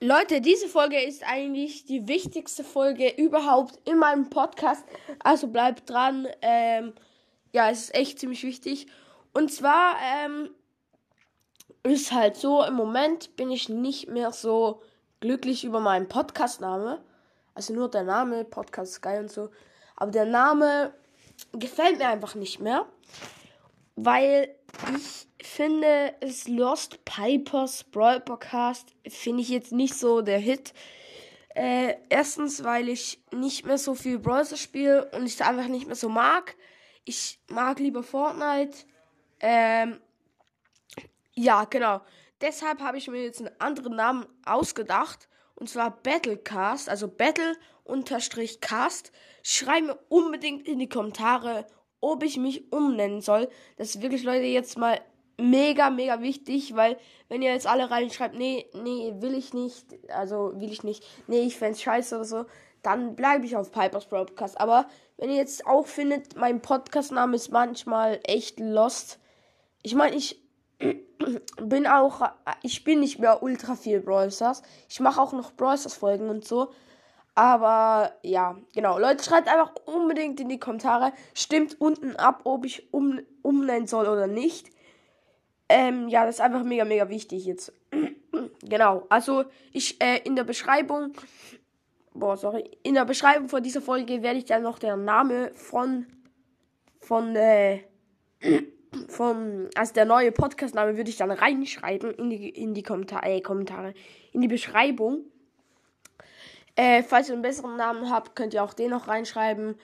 Leute, diese Folge ist eigentlich die wichtigste Folge überhaupt in meinem Podcast. Also bleibt dran. Ähm, ja, es ist echt ziemlich wichtig. Und zwar ähm, ist halt so, im Moment bin ich nicht mehr so glücklich über meinen Podcast-Name. Also nur der Name, Podcast Sky und so. Aber der Name gefällt mir einfach nicht mehr. Weil ich finde, es Lost Pipers Brawl Podcast finde ich jetzt nicht so der Hit. Äh, erstens, weil ich nicht mehr so viel Browser spiele und ich es einfach nicht mehr so mag. Ich mag lieber Fortnite. Ähm, ja, genau. Deshalb habe ich mir jetzt einen anderen Namen ausgedacht. Und zwar Battlecast, also Battle-Cast. Schreib mir unbedingt in die Kommentare, ob ich mich umnennen soll. Das ist wirklich, Leute, jetzt mal mega, mega wichtig, weil wenn ihr jetzt alle reinschreibt, nee, nee, will ich nicht, also will ich nicht, nee, ich fände scheiße oder so, dann bleibe ich auf Pipers Podcast. Aber wenn ihr jetzt auch findet, mein Podcast-Name ist manchmal echt lost. Ich meine, ich bin auch, ich bin nicht mehr ultra viel Brawl Stars. Ich mache auch noch Brawl Stars Folgen und so. Aber ja, genau. Leute, schreibt einfach unbedingt in die Kommentare. Stimmt unten ab, ob ich um, umnennen soll oder nicht. Ähm, ja, das ist einfach mega, mega wichtig jetzt. genau. Also, ich, äh, in der Beschreibung, boah, sorry, in der Beschreibung von dieser Folge werde ich dann noch den Name von, von, äh, von, also der neue Podcast-Name würde ich dann reinschreiben in die, in die Kommentare, äh, Kommentare, in die Beschreibung. Äh, falls ihr einen besseren Namen habt, könnt ihr auch den noch reinschreiben.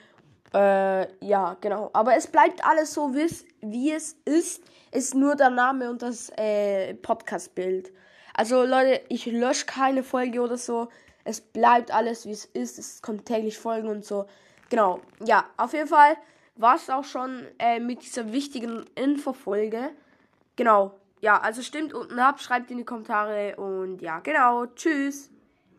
Äh, ja, genau. Aber es bleibt alles so, wie es ist. Ist nur der Name und das äh, Podcast-Bild. Also Leute, ich lösche keine Folge oder so. Es bleibt alles, wie es ist. Es kommt täglich Folgen und so. Genau. Ja, auf jeden Fall war es auch schon äh, mit dieser wichtigen Infofolge. Genau. Ja, also stimmt unten ab, schreibt in die Kommentare und ja, genau. Tschüss.